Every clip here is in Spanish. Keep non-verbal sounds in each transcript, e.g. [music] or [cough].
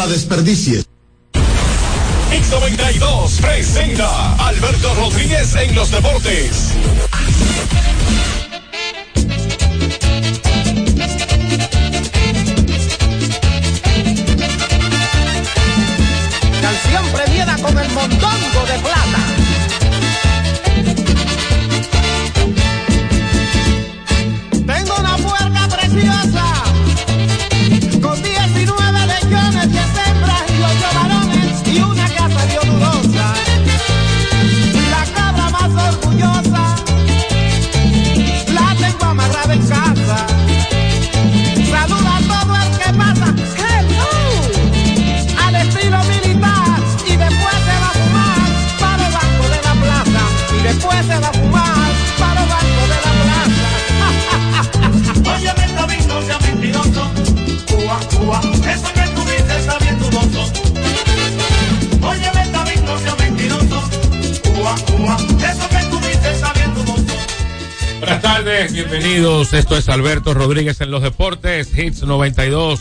la desperdicies. X92 presenta Alberto Rodríguez en los deportes. Alberto Rodríguez en los deportes, Hits 92,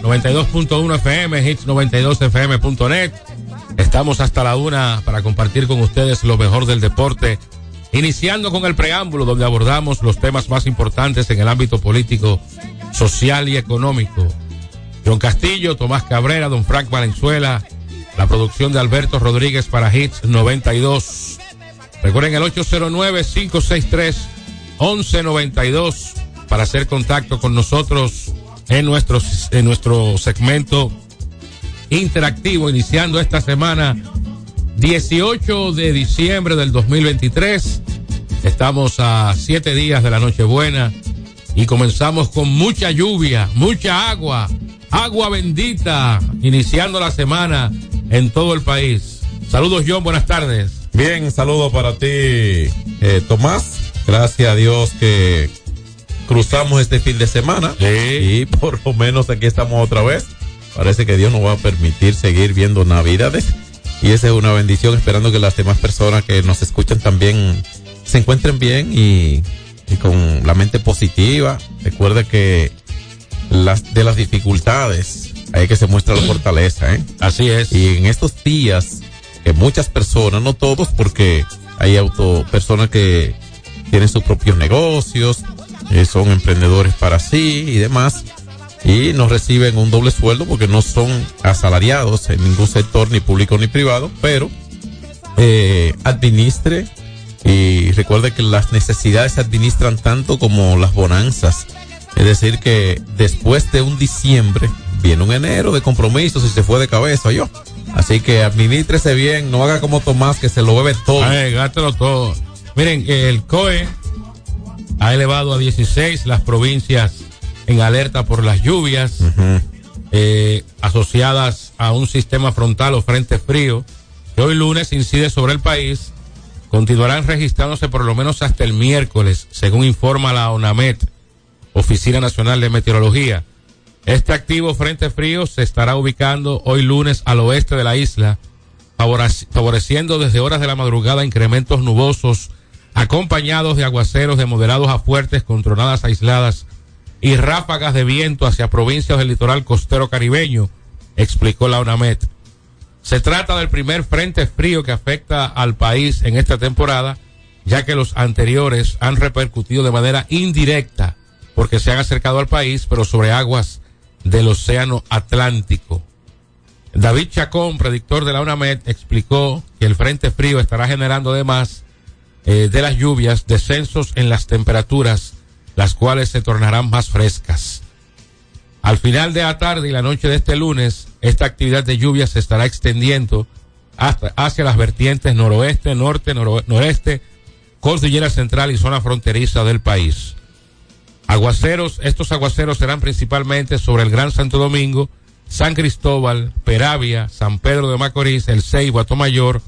92.1 FM, Hits 92FM.net. Estamos hasta la una para compartir con ustedes lo mejor del deporte, iniciando con el preámbulo donde abordamos los temas más importantes en el ámbito político, social y económico. John Castillo, Tomás Cabrera, Don Frank Valenzuela, la producción de Alberto Rodríguez para Hits 92. Recuerden el 809-563-1192 para hacer contacto con nosotros en nuestro, en nuestro segmento interactivo, iniciando esta semana 18 de diciembre del 2023. Estamos a siete días de la Nochebuena y comenzamos con mucha lluvia, mucha agua, agua bendita, iniciando la semana en todo el país. Saludos John, buenas tardes. Bien, saludo para ti, eh, Tomás. Gracias a Dios que cruzamos este fin de semana y por lo menos aquí estamos otra vez. Parece que Dios nos va a permitir seguir viendo Navidades y esa es una bendición, esperando que las demás personas que nos escuchan también se encuentren bien y, y con la mente positiva. Recuerda que las de las dificultades hay que se muestra la fortaleza, ¿eh? Así es. Y en estos días que muchas personas, no todos, porque hay auto personas que tienen sus propios negocios, son emprendedores para sí y demás, y no reciben un doble sueldo porque no son asalariados en ningún sector, ni público ni privado, pero eh, administre y recuerde que las necesidades se administran tanto como las bonanzas. Es decir, que después de un diciembre viene un enero de compromisos y se fue de cabeza yo. Así que administrese bien, no haga como Tomás que se lo bebe todo. Ay, gástelo todo. Miren, el COE ha elevado a 16 las provincias en alerta por las lluvias eh, asociadas a un sistema frontal o frente frío que hoy lunes incide sobre el país. Continuarán registrándose por lo menos hasta el miércoles, según informa la ONAMET, Oficina Nacional de Meteorología. Este activo frente frío se estará ubicando hoy lunes al oeste de la isla, favorec- favoreciendo desde horas de la madrugada incrementos nubosos acompañados de aguaceros de moderados a fuertes con tronadas aisladas y ráfagas de viento hacia provincias del litoral costero caribeño, explicó la UNAMED. Se trata del primer frente frío que afecta al país en esta temporada, ya que los anteriores han repercutido de manera indirecta porque se han acercado al país, pero sobre aguas del Océano Atlántico. David Chacón, predictor de la UNAMED, explicó que el frente frío estará generando además eh, de las lluvias descensos en las temperaturas, las cuales se tornarán más frescas. Al final de la tarde y la noche de este lunes, esta actividad de lluvia se estará extendiendo hasta, hacia las vertientes noroeste, norte, noro- noreste, cordillera central y zona fronteriza del país. Aguaceros, estos aguaceros serán principalmente sobre el Gran Santo Domingo, San Cristóbal, Peravia, San Pedro de Macorís, El Ceibo, Atomayor,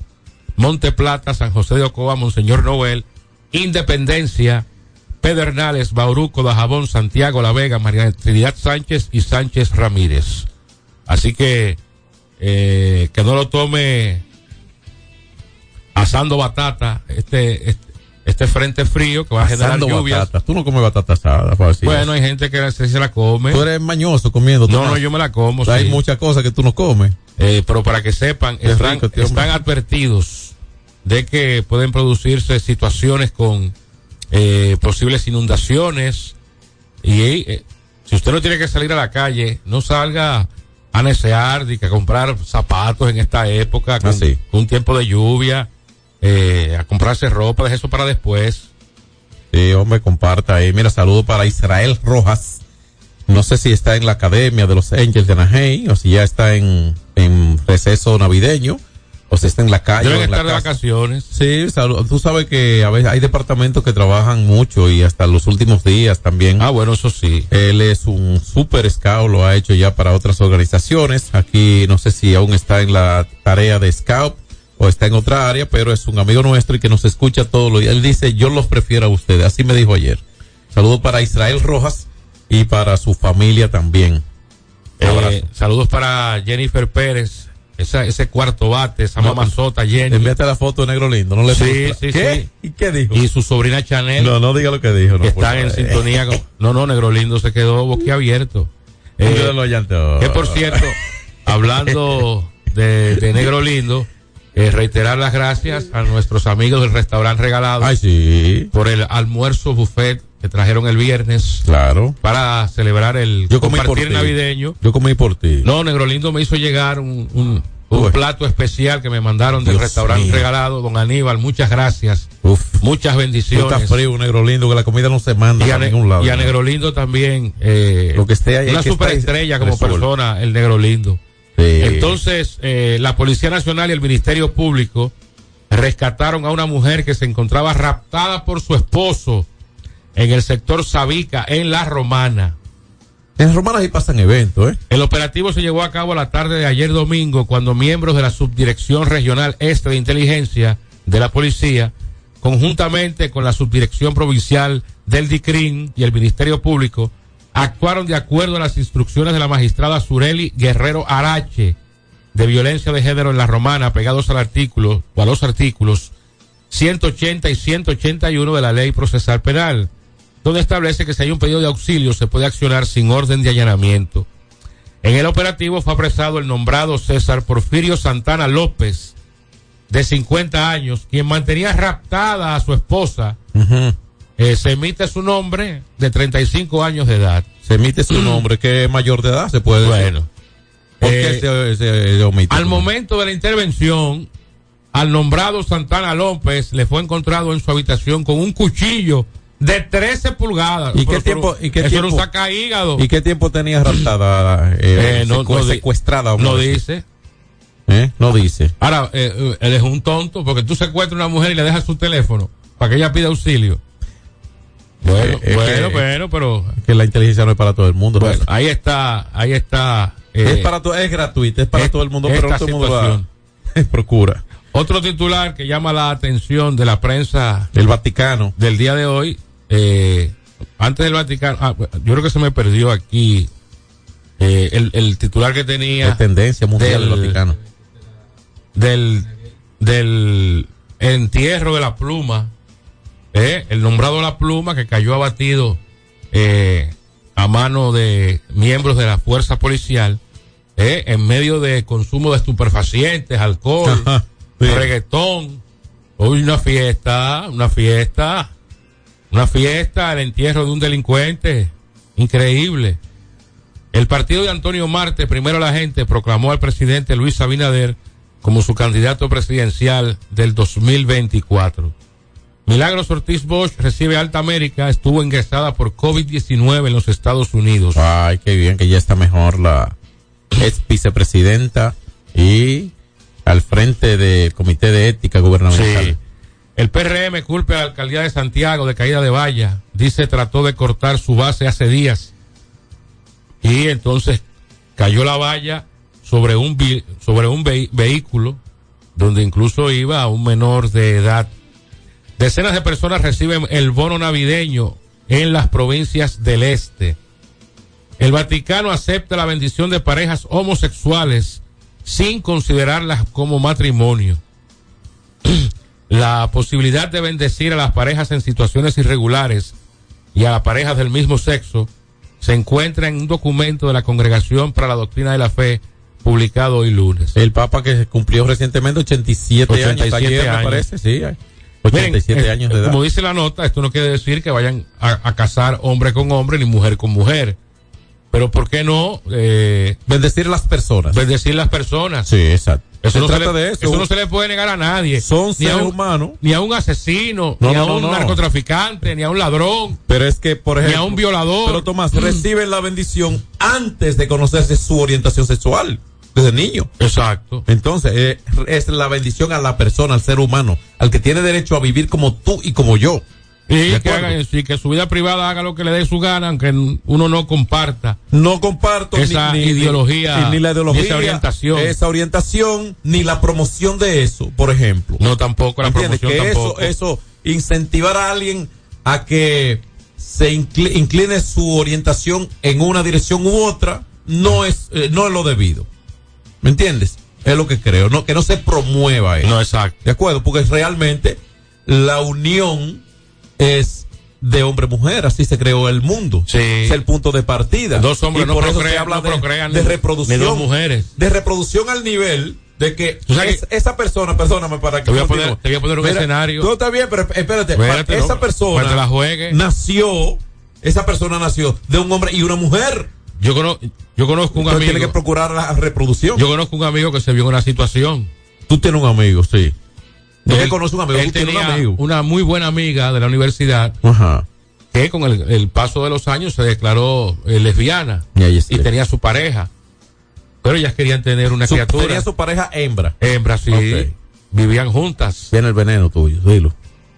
Monte Plata, San José de Ocoa, Monseñor Noel, Independencia, Pedernales, Bauruco, Dajabón, Santiago, La Vega, María Trinidad Sánchez y Sánchez Ramírez. Así que, eh, que no lo tome asando batata, este, este, este frente frío que va a generar Asando lluvias. batatas. Tú no comes batata asada. Bueno, hay gente que se, la come. Tú eres mañoso comiendo. No, no, yo me la como. Hay sí. muchas cosas que tú no comes. Eh, pero para que sepan, están, rico, tío, están hombre. advertidos de que pueden producirse situaciones con eh, posibles inundaciones. Y eh, si usted no tiene que salir a la calle, no salga a necear a comprar zapatos en esta época, con, Ah, con un tiempo de lluvia, eh, a comprarse ropa, deje eso para después. Sí, hombre, comparta ahí. Mira, saludo para Israel Rojas. No sé si está en la academia de los Angels de Anaheim o si ya está en, en receso navideño o está en la calle. Deben estar de vacaciones. Sí. Tú sabes que a veces hay departamentos que trabajan mucho y hasta los últimos días también. Ah, bueno, eso sí. Él es un super scout, lo ha hecho ya para otras organizaciones. Aquí no sé si aún está en la tarea de scout o está en otra área, pero es un amigo nuestro y que nos escucha todos los días. Él dice, yo los prefiero a ustedes. Así me dijo ayer. Saludos para Israel Rojas y para su familia también. Eh, saludos para Jennifer Pérez, esa, ese cuarto bate, esa No, mamazota Jenny. Envíate la foto de Negro Lindo, no le Sí, sí, ¿Qué? sí. ¿Y qué dijo? y su sobrina Chanel, No, no diga lo que dijo. No, que por están en sintonía con... No, no, Negro Lindo se quedó boquiabierto. Eh, antes. que por cierto, hablando de, de Negro Lindo, eh, reiterar las gracias a nuestros amigos del restaurante regalado Ay, sí, por el almuerzo buffet que trajeron el viernes claro. para celebrar el Yo comí por compartir ti. navideño. Yo comí por ti. No, Negro Lindo me hizo llegar un, un, un plato especial que me mandaron del Dios restaurante mío. regalado, don Aníbal. Muchas gracias. Uf. Muchas bendiciones. estás frío, un negro lindo, que la comida no se manda y a, ningún lado. y a Negro Lindo también. Eh, Lo que esté ahí, una que superestrella como persona, el Negro Lindo. Sí. Entonces, eh, la Policía Nacional y el Ministerio Público rescataron a una mujer que se encontraba raptada por su esposo en el sector Sabica, en La Romana. En Romana sí pasan eventos, ¿eh? El operativo se llevó a cabo la tarde de ayer domingo cuando miembros de la Subdirección Regional Este de Inteligencia de la Policía, conjuntamente con la Subdirección Provincial del DICRIN y el Ministerio Público, actuaron de acuerdo a las instrucciones de la magistrada Sureli Guerrero Arache de violencia de género en la romana, pegados al artículo o a los artículos 180 y 181 de la Ley Procesal Penal, donde establece que si hay un pedido de auxilio se puede accionar sin orden de allanamiento. En el operativo fue apresado el nombrado César Porfirio Santana López, de 50 años, quien mantenía raptada a su esposa. Eh, se emite su nombre de 35 años de edad. Se emite su [clears throat] nombre, que es mayor de edad, se puede decir. Bueno, ¿Por eh, qué se, se- se omite al momento de la intervención, al nombrado Santana López le fue encontrado en su habitación con un cuchillo de 13 pulgadas. ¿Y qué Pero- tiempo- y qué eso tiempo- un saca hígado. ¿Y qué tiempo tenía raptada? eh, Eh, no- secu- no secuestrada. no dice. ¿Eh? No dice. Ahora, eh, eh, él es un tonto porque tú secuestras a una mujer y le dejas su teléfono para que ella pida auxilio. Bueno, Eh, bueno, que- bueno, pero Que la inteligencia no es para todo el mundo. bueno, ¿no? ahí está, ahí está. eh, es para es gratuita, es para es- todo el mundo, pero todo el mundo la [laughs] procura. Otro titular que llama la atención de la prensa El Vaticano. del día de hoy, eh, antes del Vaticano, ah, yo creo que se me perdió aquí eh, el, el titular que tenía tendencia mundial del- del Vaticano. del, del entierro de la pluma, eh, el nombrado La Pluma que cayó abatido eh, a mano de miembros de la fuerza policial, eh, en medio de consumo de estupefacientes, alcohol, Ajá, sí. reggaetón. Hoy una fiesta, una fiesta, una fiesta, el entierro de un delincuente, increíble. El partido de Antonio Marte, primero la gente, proclamó al presidente Luis Abinader como su candidato presidencial del 2024. Milagros Ortiz Bosch recibe alta América, estuvo ingresada por COVID-19 en los Estados Unidos. Ay, qué bien que ya está mejor la ex vicepresidenta y al frente del Comité de Ética Gubernamental. Sí. El PRM culpa a la alcaldía de Santiago de caída de valla. Dice trató de cortar su base hace días. Y entonces cayó la valla sobre un, sobre un vehículo donde incluso iba un menor de edad. Decenas de personas reciben el bono navideño en las provincias del este. El Vaticano acepta la bendición de parejas homosexuales sin considerarlas como matrimonio. [clears throat] La posibilidad de bendecir a las parejas en situaciones irregulares y a las parejas del mismo sexo se encuentra en un documento de la Congregación para la Doctrina de la Fe publicado hoy lunes. El Papa que cumplió recientemente 87, 87 años, ayer, años. me parece, sí. ay. Miren, 87 eh, años de edad. Como dice la nota, esto no quiere decir que vayan a, a casar hombre con hombre ni mujer con mujer. Pero ¿por qué no eh, Bendecir a las personas. bendecir las personas? Sí, exacto. Eso, se no se, trata le, de eso. eso no se le puede negar a nadie. Son ni seres humanos. Ni a un asesino, No, ni no, a un narcotraficante, ni a un ladrón, Pero es que, por ni ejemplo. a un violador. Pero Tomás, reciben la bendición antes de conocerse su orientación sexual, desde niño. Exacto. Entonces, eh, es la bendición a la persona, al ser humano, al que tiene derecho a vivir como tú y como yo. Y De que, haga su vida privada haga lo que le dé su gana, aunque uno no comparta. No comparto Esa ideología, ni, ni la ideología, ni esa orientación. esa orientación, ni la promoción de eso, por ejemplo. No tampoco, la ¿Entiendes? promoción que tampoco. eso, eso, incentivar a alguien a que se incli- incline su orientación en una dirección u otra, no es, eh, no es lo debido. ¿Me entiendes? Es lo que creo, no, que no se promueva eso. No, exacto. ¿De acuerdo? Porque realmente la unión es de hombre-mujer, así se creó el mundo. Sí. Es el punto de partida. Dos hombres Y no por eso se procrean- habla no de, procrean de reproducción. dos mujeres. De reproducción al nivel de que es- esa persona, perdóname para que Te voy a poner- te voy a poner un escenario. Todo está bien, pero espérate. Esa no, persona te la juegue. nació, esa persona nació de un hombre y una mujer. Yo, cono- yo conozco un Entonces amigo. tiene que procurar la reproducción. Yo conozco un amigo que se vio en una situación. tú tienes un amigo, sí. Que Él- conoces un amigo, él un tenía amigo. una muy buena amiga de la universidad Ajá. que con el, el paso de los años se declaró eh, lesbiana Y ahí está. y tenía su pareja. Pero ellas querían tener una Su- criatura. tenía su pareja hembra. Brasil Ok. vivían juntas. Viene el veneno tuyo, dilo.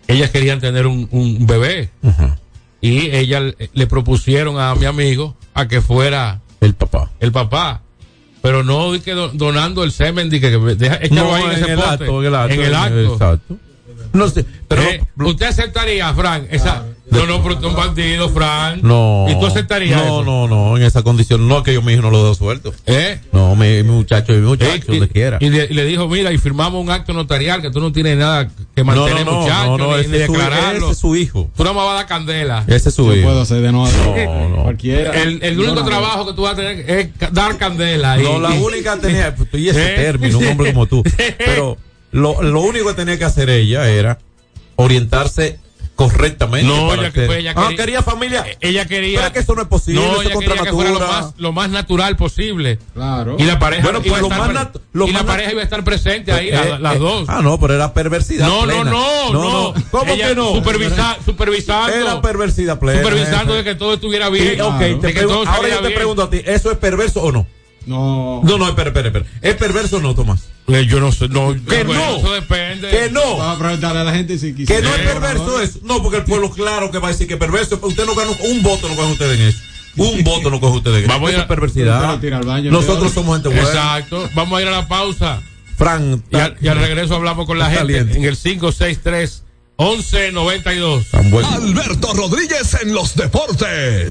Ellas querían tener un, un bebé Ajá. y ella le, le propusieron a mi amigo a que fuera El papá. el papá. Pero no di que do- donando el semen, que, que deja, échalo ahí en, ese el acto, en el acto. En el acto. Exacto. No sé, pero Eh, no- ¿Usted aceptaría, Fran? Esa, no, no, pero tú un bandido, Fran. no. ¿Y tú aceptarías No, eso? no, no, en esa condición. No, que yo mi hijo no lo dejo suelto. ¿Eh? No, mi, mi muchacho, mi muchacho, Eh, y, donde quiera. y le, y le dijo, mira, y firmamos un acto notarial que tú no tienes nada que no, no, mantener, no, muchacho, no, no, ni, ese, ni es su, declararlo. ese es su hijo. Tú no me vas a dar candela. Ese es su Yo hijo. puedo hacer de nuevo. No, no. Cualquiera. El, el único No, no. trabajo que tú vas a tener es dar candela. No, y- la [laughs] única tenía, pues, tú y ese [laughs] ¿Eh? término, un hombre como tú. [laughs] Pero lo, lo único que tenía que hacer ella era orientarse correctamente. No, ella que- pues, ella Ah, quería- quería familia. Ella quería. Pero es que eso no es posible, No, eso ella quería que fuera lo más, lo más natural posible. Claro. Y la pareja, Bueno, pues, a lo estar más pre- nat- lo y la más pareja iba a estar presente ahí, Eh, la- las eh, dos. Ah, no, pero era perversidad. no, no, plena. no, no, ¿Cómo Ella que no? Supervisa- supervisando. Era perversidad plena. supervisando de que todo estuviera bien. Y, ok, de te que pregun- todo ahora yo te bien. pregunto a ti, ¿eso es perverso o no? No. No, no, espera, espera, espera. ¿Es perverso o no, Tomás? Eh, yo no sé, no. Que bueno, no. Eso depende. Que no. Vamos a preguntarle a la gente si Que quisiera. no es perverso eso. No, porque el pueblo claro que va a decir que es perverso. Usted no gana un voto, no coge usted en eso. Un voto no coge usted en eso. Vamos a ir a- perversidad. Nosotros somos gente buena. Exacto. Vamos a ir a la pausa. Fran, Y al, y al regreso hablamos con la gente caliente. en el 563 1192. tan bueno. Alberto Rodríguez en los deportes.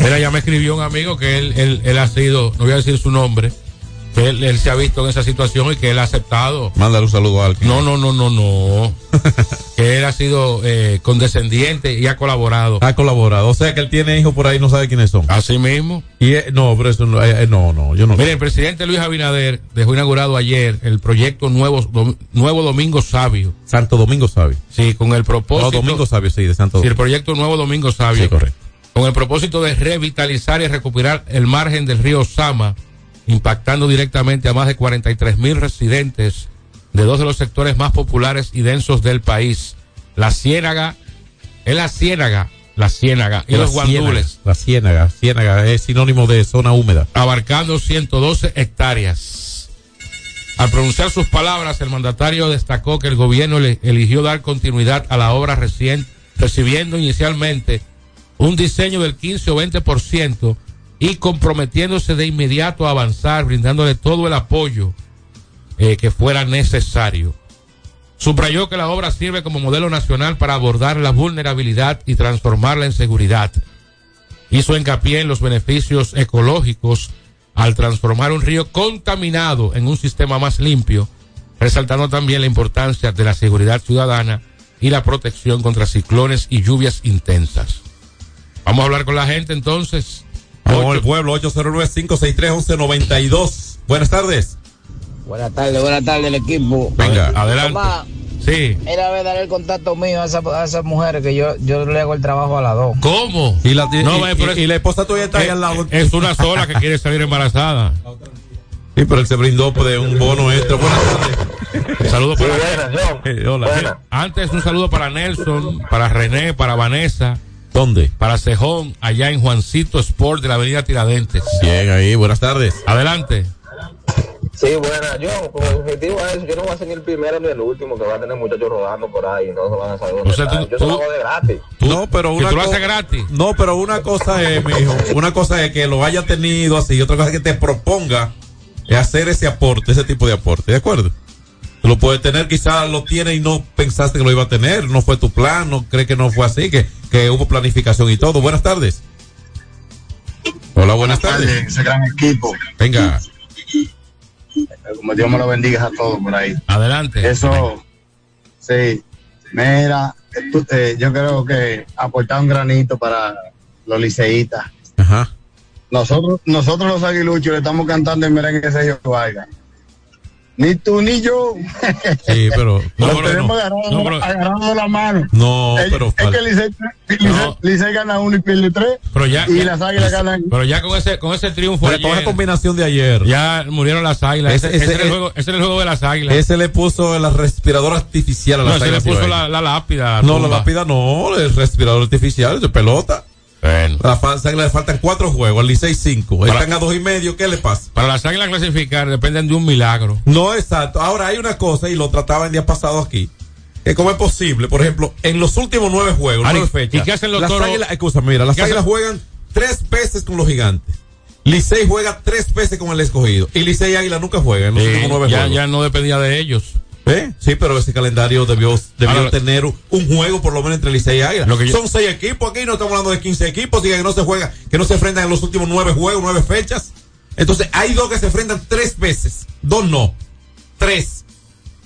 Mira, ya me escribió un amigo que él, él, él ha sido, no voy a decir su nombre, que él, se ha visto en esa situación y que él ha aceptado. Mándale un saludo a alguien. No, no, no, no, no. [laughs] que él ha sido eh, condescendiente y ha colaborado. Ha colaborado. O sea que él tiene hijos por ahí, no sabe quiénes son. Así mismo. Y eh, no, pero eso no, eh, no, no, yo no. Mire, el presidente Luis Abinader dejó inaugurado ayer el proyecto Nuevo, Nuevo Domingo Sabio. Santo Domingo Sabio. Sí, con el propósito. No, Domingo Sabio, sí, de Santo Domingo. Sí, el proyecto Nuevo Domingo Sabio. Sí, correcto. Con el propósito de revitalizar y recuperar el margen del río Sama impactando directamente a más de 43 mil residentes de dos de los sectores más populares y densos del país. La Ciénaga, es la Ciénaga, la Ciénaga y los guandules. La Ciénaga, Ciénaga es sinónimo de zona húmeda. Abarcando 112 hectáreas. Al pronunciar sus palabras, el mandatario destacó que el gobierno le eligió dar continuidad a la obra recién, recibiendo inicialmente un diseño del 15 o 20% y comprometiéndose de inmediato a avanzar, brindándole todo el apoyo eh, que fuera necesario. Subrayó que la obra sirve como modelo nacional para abordar la vulnerabilidad y transformarla en seguridad. Hizo hincapié en los beneficios ecológicos al transformar un río contaminado en un sistema más limpio resaltando también la importancia de la seguridad ciudadana y la protección contra ciclones y lluvias intensas. Vamos a hablar con la gente entonces. Vamos al pueblo, 809-563-1192. Buenas tardes. Buenas tardes, buenas tardes el equipo. Venga, adelante. Tomás, Sí. Mira, a ver, dar el contacto mío a, esa- a esas mujeres que yo, yo le hago el trabajo a las dos. ¿Cómo? Y la, No, y- pero y- es- y la esposa tuya está ahí al lado. Es una sola que quiere salir embarazada. Sí, pero él se brindó de un bono extra. Buenas tardes. Saludos para Eh, hola. Antes un saludo para Nelson, para René, para Vanessa, ¿Dónde? para Cejón, allá en Juancito Sport de la Avenida Tiradentes. Bien, ahí, buenas tardes. Adelante. Sí, buena, yo, como objetivo a eso, yo no voy a ser ni el primero ni el último que va a tener muchachos rodando por ahí, no se van a saber dónde O sea, están. tú- Yo tú- se lo hago de gratis. No, pero Que una tú lo haces gratis. No, pero una cosa es, mijo, una cosa es que lo haya tenido así, y otra cosa es que te proponga hacer ese aporte, ese tipo de aporte, ¿de acuerdo? Lo puedes tener, quizás lo tienes y no pensaste que lo iba a tener, no fue tu plan, no crees que no fue así, que, que hubo planificación y todo. Buenas tardes. Hola, buenas tardes. Ese gran equipo. Venga. Como Dios me lo bendiga a todos por ahí. Adelante. Eso, sí. Mira, tú- eh, yo creo que aportar un granito para los liceístas. Ajá. Nosotros, nosotros los aguiluchos le estamos cantando el merengue Sergio Vargas. Ni tú ni yo. Sí, pero. No, pero tenemos no. agarrado, No, pero- la mano. No, Es- pero Es fal- que Licey, Licey- Licey gana uno y pierde tres. Pero ya, y ya- las águilas ganan. Pero ya con ese, con ese triunfo Pero con ayer, esa combinación de ayer. ya murieron las águilas. Ese, Ese- ese ese- era el juego, ese era el juego de las águilas. Ese le puso el respirador artificial a no, la ese le puso la, la lápida. No, la lápida no, el respirador artificial, de pelota. Bueno. A las águilas le faltan cuatro juegos, al Licey cinco. Para- Están a dos y medio, ¿qué le pasa? Para las águilas clasificar dependen de un milagro. No, exacto. Ahora hay una cosa, y lo trataba el día pasado aquí, que como es posible, por ejemplo, en los últimos nueve juegos, Ari, nueve fechas. ¿y qué hacen los las toros? águilas, escúchame, mira, las águilas juegan tres veces con los gigantes. Licey juega tres veces con el escogido. Y Licey y Águila nunca juegan en los Sí, últimos nueve ya, juegos. ya no dependía de ellos. ¿Eh? Sí, pero ese calendario debió, debió Ahora- tener un juego por lo menos entre Licey y Águila. Lo que yo- Son seis equipos aquí, no estamos hablando de 15 equipos, y que no se juega, que no se enfrentan en los últimos nueve juegos, nueve fechas. Entonces, hay dos que se enfrentan tres veces, dos no, tres,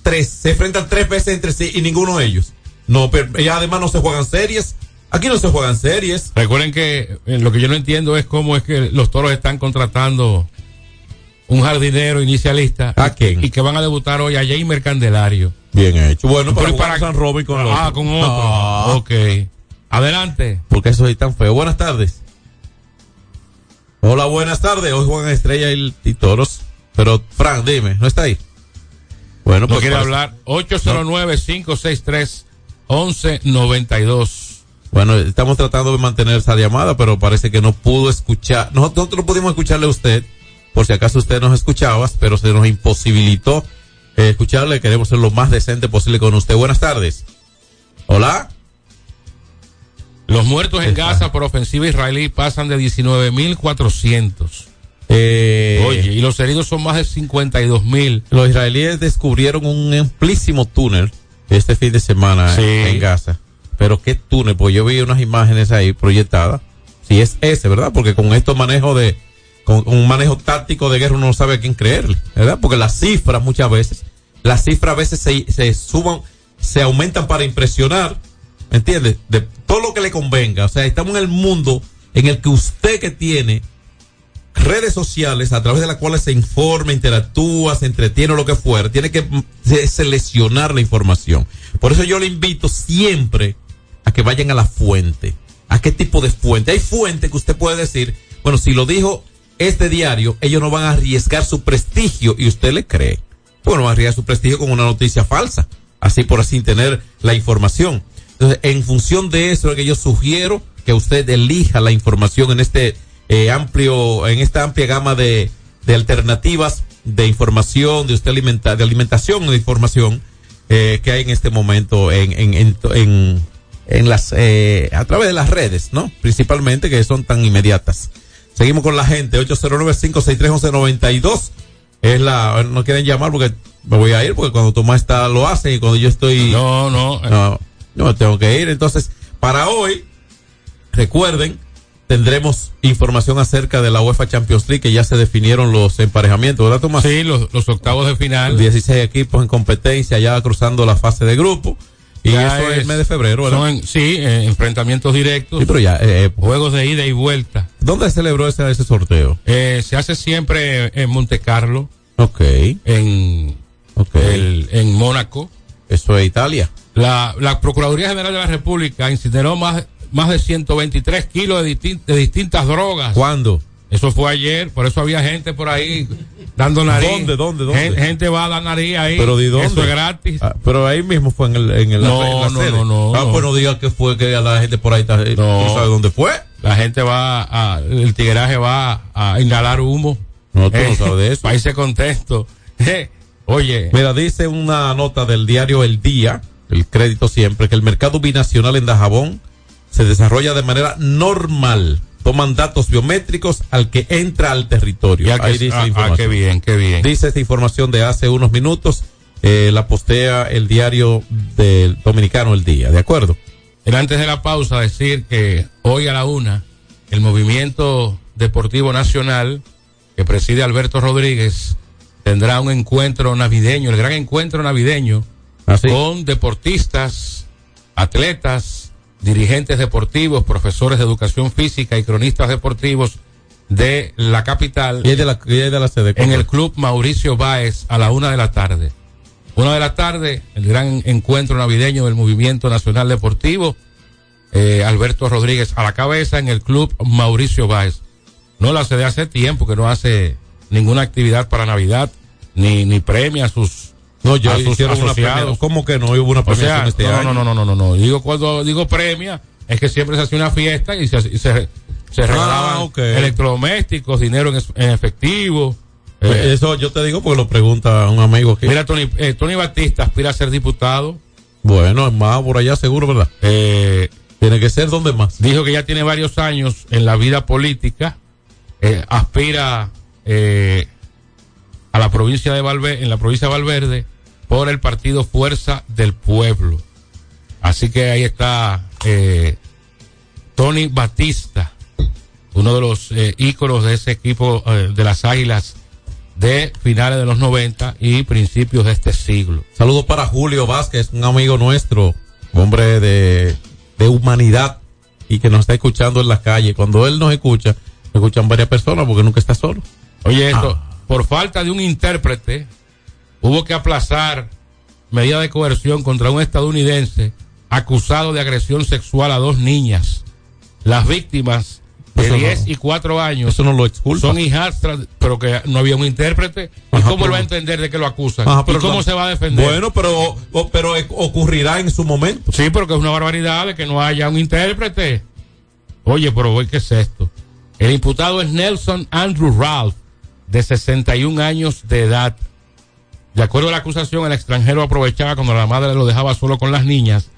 tres, se enfrentan tres veces entre sí y ninguno de ellos. No, pero y además no se juegan series, aquí no se juegan series. Recuerden que eh, lo que yo no entiendo es cómo es que los toros están contratando un jardinero inicialista ¿A quién? y que van a debutar hoy a Jamer Candelario. Bien hecho. Bueno, para Pero jugar San Robin con Ah, otro. con otro. Ah. Ok. Adelante. Porque eso es tan feo. Buenas tardes. Hola, buenas tardes. Hoy juegan Estrella y, y Toros. Pero, Fran, dime, ¿no está ahí? Bueno, No pues quiere parece- hablar. 809-563-1192. Bueno, estamos tratando de mantener esa llamada, pero parece que no pudo escuchar. Nosotros no pudimos escucharle a usted, por si acaso usted nos escuchaba, pero se nos imposibilitó eh, escucharle. Queremos ser lo más decente posible con usted. Buenas tardes. Hola. Los muertos en Gaza por ofensiva israelí pasan de 19.400. Eh, Oye, y los heridos son más de 52.000. Los israelíes descubrieron un amplísimo túnel este fin de semana Sí. en Gaza. Pero qué túnel, pues yo vi unas imágenes ahí proyectadas. Si es ese, ¿verdad? Porque con estos manejos de, con un manejo táctico de guerra uno no sabe a quién creerle, ¿verdad? Porque las cifras muchas veces, las cifras a veces se, se suban, se aumentan para impresionar, ¿me entiendes? De todo lo que le convenga. O sea, estamos en el mundo en el que usted que tiene redes sociales a través de las cuales se informa, interactúa, se entretiene o lo que fuera, tiene que se- seleccionar la información. Por eso yo le invito siempre a que vayan a la fuente. ¿A qué tipo de fuente? Hay fuente que usted puede decir, bueno, si lo dijo este diario, ellos no van a arriesgar su prestigio y usted le cree. Bueno, van a arriesgar su prestigio con una noticia falsa, así por así tener la información. Entonces, en función de eso es que yo sugiero que usted elija la información en este eh, amplio, en esta amplia gama de, de alternativas de información, de usted alimenta, de alimentación de información eh, que hay en este momento en, en, en, en, en las, eh, a través de las redes, ¿no? Principalmente que son tan inmediatas. Seguimos con la gente, 809-563-1192. Es la, no quieren llamar porque me voy a ir porque cuando Tomás está lo hace y cuando yo estoy. No, no. No, no tengo que ir. Entonces, para hoy, recuerden, tendremos información acerca de la UEFA Champions League, que ya se definieron los emparejamientos, ¿verdad, Tomás? Sí, los, los octavos de final. 16 equipos en competencia, ya cruzando la fase de grupo. Y Ya eso es el es- mes de febrero, ¿verdad? Son sí, eh, enfrentamientos directos. Sí, pero ya, eh, eh, Juegos de ida y vuelta. ¿Dónde celebró ese, ese sorteo? Eh, se hace siempre en Monte Carlo, Ok, en, ok. el, en Mónaco. Eso es Italia. La, la Procuraduría General de la República incineró más, más de 123 kilos de, distin- de distintas drogas. ¿Cuándo? Eso fue ayer, por eso había gente por ahí dando nariz. ¿Dónde, dónde, dónde? Gen- Gente, va a dar nariz ahí. ¿Pero de dónde? Eso es gratis. Ah, pero ahí mismo fue en el, en el No, en la no, no, no, Ah, no. pues no que fue que la gente por ahí está, eh, No. ¿tú sabes dónde fue? La gente va a, el tigueraje va a inhalar humo. No, tú no sabes de eso. Países contexto. Oye, Mira, dice una nota del diario El Día, el crédito siempre, que el mercado binacional en Dajabón se desarrolla de manera normal. Toman datos biométricos al que entra al territorio. ya que- Ahí dice ah, ah, información. qué bien, qué bien. Dice esta información de hace unos minutos. eh, la postea el diario del dominicano El Día, ¿de acuerdo? Era antes de la pausa decir que hoy a la una, el movimiento deportivo nacional que preside Alberto Rodríguez tendrá un encuentro navideño, el gran encuentro navideño, Así. con deportistas, atletas, dirigentes deportivos, profesores de educación física y cronistas deportivos de la capital Y de la, y de la sede. en el club Mauricio Báez a la una de la tarde. Una de la tarde, el gran encuentro navideño del Movimiento Nacional Deportivo. eh, Alberto Rodríguez a la cabeza en el club Mauricio Báez. No lo hace de hace tiempo que no hace ninguna actividad para Navidad, ni, ni premia a sus, No, ya a sus hicieron una asociados. premiación. ¿Cómo que no? Hubo una O premiación sea, este no, año. no, no, no, no, no. Digo cuando digo premia, es que siempre se hace una fiesta y se, se, se regalaban Ah, ok. electrodomésticos, dinero en efectivo. Pues Eh, Eso yo te digo porque lo pregunta un amigo aquí. Mira, Tony, eh, Tony Batista aspira a ser diputado. Bueno, es más por allá seguro, ¿verdad? Eh, Tiene que ser donde más. dijo que ya tiene varios años en la vida política. eh, aspira eh, a la provincia de Valverde, en la provincia de Valverde, por el partido Fuerza del Pueblo. Así que ahí está eh, Tony Batista, uno de los eh, íconos de ese equipo eh, de las Águilas de finales de los 90 y principios de este siglo. Saludos para Julio Vázquez, un amigo nuestro, hombre de, de humanidad y que nos está escuchando en la calle. Cuando él nos escucha, escuchan varias personas porque nunca está solo. Oye, esto, Ah. por falta de un intérprete, hubo que aplazar medida de coerción contra un estadounidense acusado de agresión sexual a dos niñas. Las víctimas de Eso no- 10 y 4 años Eso no lo son hijastras, pero que no había un intérprete. ¿Y Ajá, cómo pero- él va a entender de que lo acusan? Ajá, ¿Y pero cómo no- se va a defender? Bueno, pero, pero e- ocurrirá en su momento. Sí, pero que es una barbaridad de que no haya un intérprete. Oye, pero ¿qué es esto? El imputado es Nelson Andrew Ralph, de 61 años de edad. De acuerdo a la acusación, el extranjero aprovechaba cuando la madre lo dejaba solo con las niñas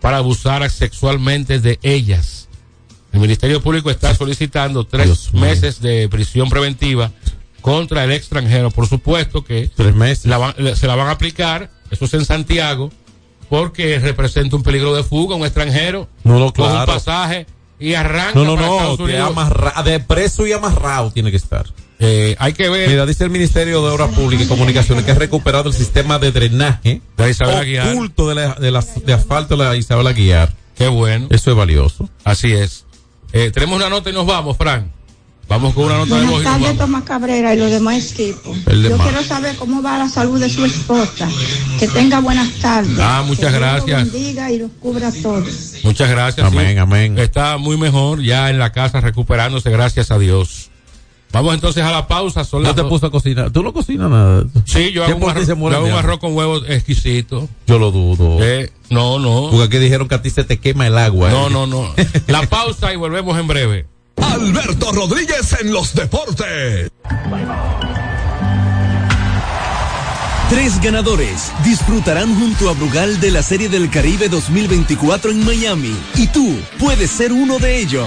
para abusar sexualmente de ellas. El Ministerio Público está solicitando tres Dios meses de prisión preventiva contra el extranjero. Por supuesto que Tres meses. la van- le- se la van a aplicar, eso es en Santiago, porque representa un peligro de fuga, un extranjero, No, no, coge un claro. pasaje y arranca No, no, para no. Estados que Unidos. amarra- de preso y amarrado tiene que estar. Eh, hay que ver Mira, dice el Ministerio de Obras Públicas y Comunicaciones que ha recuperado el sistema de drenaje de Isabel Aguiar. oculto de, la, de, la- de asfalto de la Isabel Aguiar. Qué bueno. Eso es valioso. Así es. Eh, tenemos una nota y nos vamos, Frank. Vamos con una nota de Buenas voz y nos tardes, vamos. Tomás Cabrera y los demás equipos. El Yo demás. quiero saber cómo va la salud de su esposa. Que tenga buenas tardes. Ah, muchas Que Dios gracias. Lo bendiga y los cubra a todos. Muchas gracias. Amén, sí. amén. Está muy mejor ya en la casa recuperándose, gracias a Dios. Vamos entonces a la pausa. Son No las te dos- puso a cocinar. Tú no cocinas nada. Sí, yo hago, ¿Quién un arroz, yo hago un arroz con huevos exquisito. Yo lo dudo. Eh, no, no. Porque aquí dijeron que a ti se te quema el agua. No, ¿eh? no, no. La [laughs] pausa y volvemos en breve. Alberto Rodríguez en los deportes. Tres ganadores disfrutarán junto a Brugal de la Serie del Caribe 2024 en Miami y tú puedes ser uno de ellos.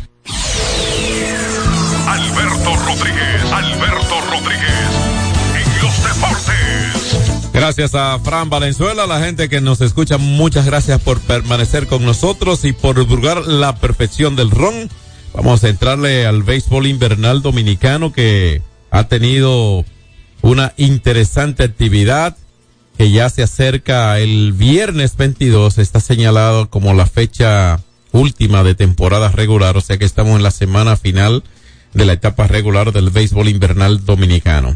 Alberto Rodríguez, Alberto Rodríguez, en los deportes. Gracias a Fran Valenzuela, la gente que nos escucha, muchas gracias por permanecer con nosotros y por divulgar la perfección del ron. Vamos a entrarle al béisbol invernal dominicano que ha tenido una interesante actividad que ya se acerca el viernes 22, está señalado como la fecha última de temporada regular, o sea que estamos en la semana final de la etapa regular del béisbol invernal dominicano.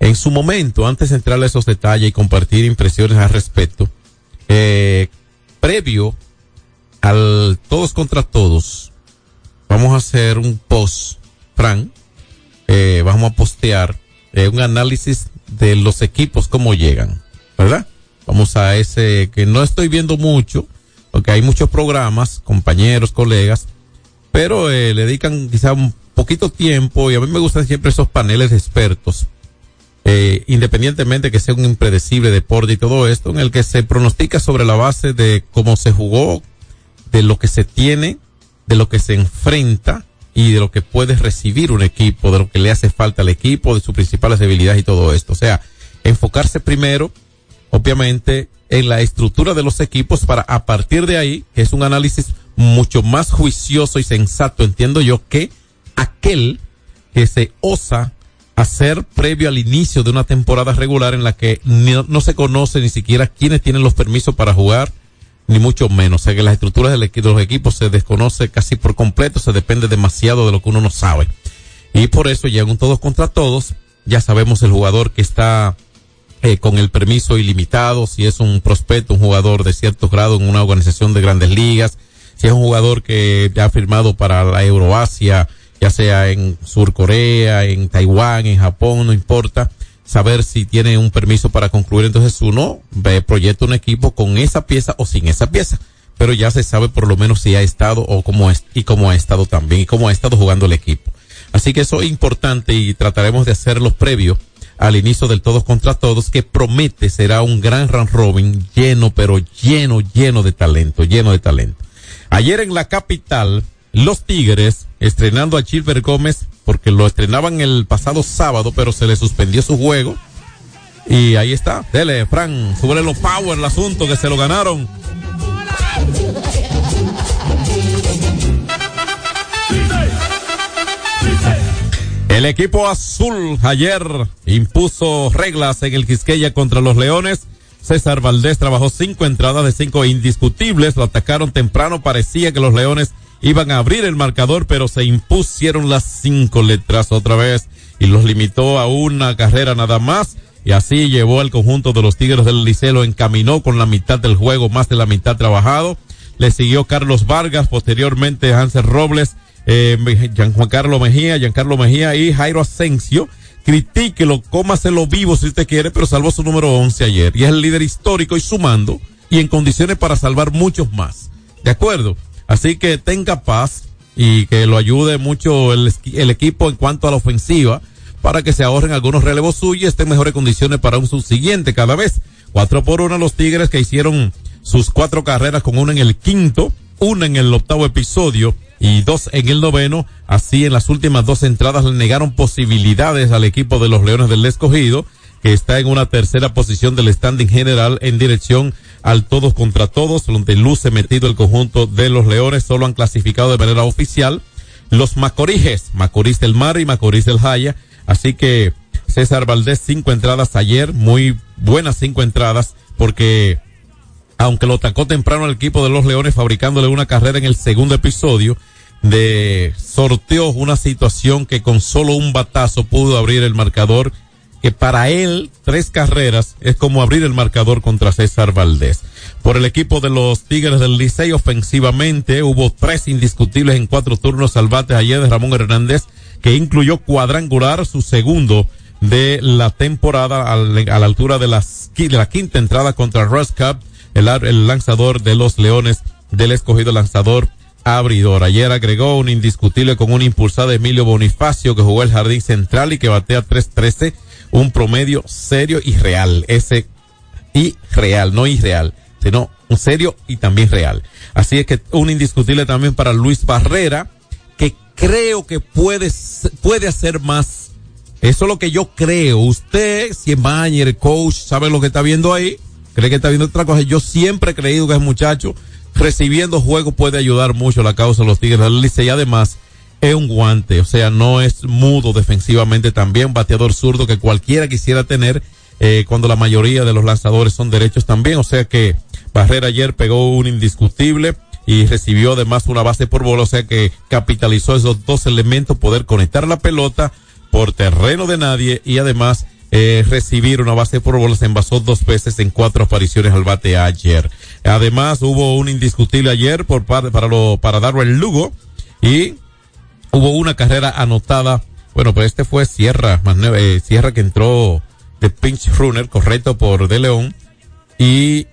En su momento, antes de entrar a esos detalles y compartir impresiones al respecto, eh, previo al todos contra todos, vamos a hacer un post, Fran, eh, vamos a postear eh, un análisis de los equipos, cómo llegan, ¿verdad? Vamos a ese que no estoy viendo mucho, porque hay muchos programas, compañeros, colegas, pero eh, le dedican quizá un poquito tiempo y a mí me gustan siempre esos paneles de expertos, eh, independientemente que sea un impredecible deporte y todo esto, en el que se pronostica sobre la base de cómo se jugó, de lo que se tiene, de lo que se enfrenta y de lo que puede recibir un equipo, de lo que le hace falta al equipo, de sus principales debilidades y todo esto. O sea, enfocarse primero, obviamente, en la estructura de los equipos para a partir de ahí, que es un análisis mucho más juicioso y sensato, entiendo yo, que aquel que se osa hacer previo al inicio de una temporada regular en la que no, se conoce ni siquiera quiénes tienen los permisos para jugar, ni mucho menos. O sea que las estructuras de los equipos se desconoce casi por completo, se depende demasiado de lo que uno no sabe. Y por eso llegan todos contra todos. Ya sabemos el jugador que está eh, con el permiso ilimitado, si es un prospecto, un jugador de cierto grado en una organización de grandes ligas, si es un jugador que ya ha firmado para la Euroasia, ya sea en Sur Corea, en Taiwán, en Japón, no importa, saber si tiene un permiso para concluir. Entonces uno proyecta un equipo con esa pieza o sin esa pieza, pero ya se sabe por lo menos si ha estado o cómo es, y cómo ha estado también y cómo ha estado jugando el equipo. Así que eso es importante y trataremos de hacerlo previo al inicio del todos contra todos que promete será un gran round robin lleno, pero lleno, lleno de talento, lleno de talento. Ayer en la capital, los Tigres estrenando a Chilver Gómez porque lo estrenaban el pasado sábado, pero se le suspendió su juego. Y ahí está, dele, Fran, súbele los power el asunto que se lo ganaron. El equipo azul ayer impuso reglas en el Quisqueya contra los Leones. César Valdés trabajó cinco entradas de cinco indiscutibles, lo atacaron temprano, parecía que los Leones iban a abrir el marcador, pero se impusieron las cinco letras otra vez y los limitó a una carrera nada más. Y así llevó al conjunto de los Tigres del Liceo, encaminó con la mitad del juego, más de la mitad trabajado. Le siguió Carlos Vargas, posteriormente Hansel Robles, eh, Juan Carlos Mejía, Giancarlo Mejía y Jairo Asensio. Critíquelo, cómaselo vivo si usted quiere, pero salvó su número 11 ayer. Y es el líder histórico y sumando y en condiciones para salvar muchos más. ¿De acuerdo? Así que tenga paz y que lo ayude mucho el, el equipo en cuanto a la ofensiva para que se ahorren algunos relevos suyos y estén mejores condiciones para un subsiguiente cada vez. Cuatro por uno los Tigres que hicieron sus cuatro carreras con una en el quinto, una en el octavo episodio y dos en el noveno. Así en las últimas dos entradas le negaron posibilidades al equipo de los Leones del Escogido, que está en una tercera posición del standing general en dirección al todos contra todos, donde luce metido el conjunto de los Leones, solo han clasificado de manera oficial los Macorijes, Macorís del Mar y Macorís del Jaya. Así que César Valdés, cinco entradas ayer, muy buenas cinco entradas, porque aunque lo atacó temprano el equipo de los Leones fabricándole una carrera en el segundo episodio, de sorteó una situación que con solo un batazo pudo abrir el marcador, que para él tres carreras es como abrir el marcador contra César Valdés. Por el equipo de los Tigres del Licey ofensivamente hubo tres indiscutibles en cuatro turnos al ayer de Ramón Hernández, que incluyó cuadrangular su segundo de la temporada a la altura de, de la quinta entrada contra Russ Cup, el, el lanzador de los Leones del escogido lanzador abridor. Ayer agregó un indiscutible con un impulsado de Emilio Bonifacio que jugó el jardín central y que batea 3-13, un promedio serio y real. Ese y real, no irreal, sino un serio y también real. Así es que un indiscutible también para Luis Barrera, que creo que puede, puede hacer más. Eso es lo que yo creo. Usted, si es manager, coach, sabe lo que está viendo ahí, cree que está viendo otra cosa. Yo siempre he creído que es muchacho recibiendo juego puede ayudar mucho la causa de los Tigres y además es un guante, o sea, no es mudo defensivamente también, bateador zurdo que cualquiera quisiera tener eh, cuando la mayoría de los lanzadores son derechos también, o sea que Barrera ayer pegó un indiscutible y recibió además una base por bola, o sea que capitalizó esos dos elementos, poder conectar la pelota por terreno de nadie y además eh, recibir una base por bola, se envasó dos veces en cuatro apariciones al bate ayer. Además, hubo un indiscutible ayer por para, para lo, para el Lugo y hubo una carrera anotada. Bueno, pues este fue Sierra, eh, Sierra que entró de pinch runner, correcto por De León y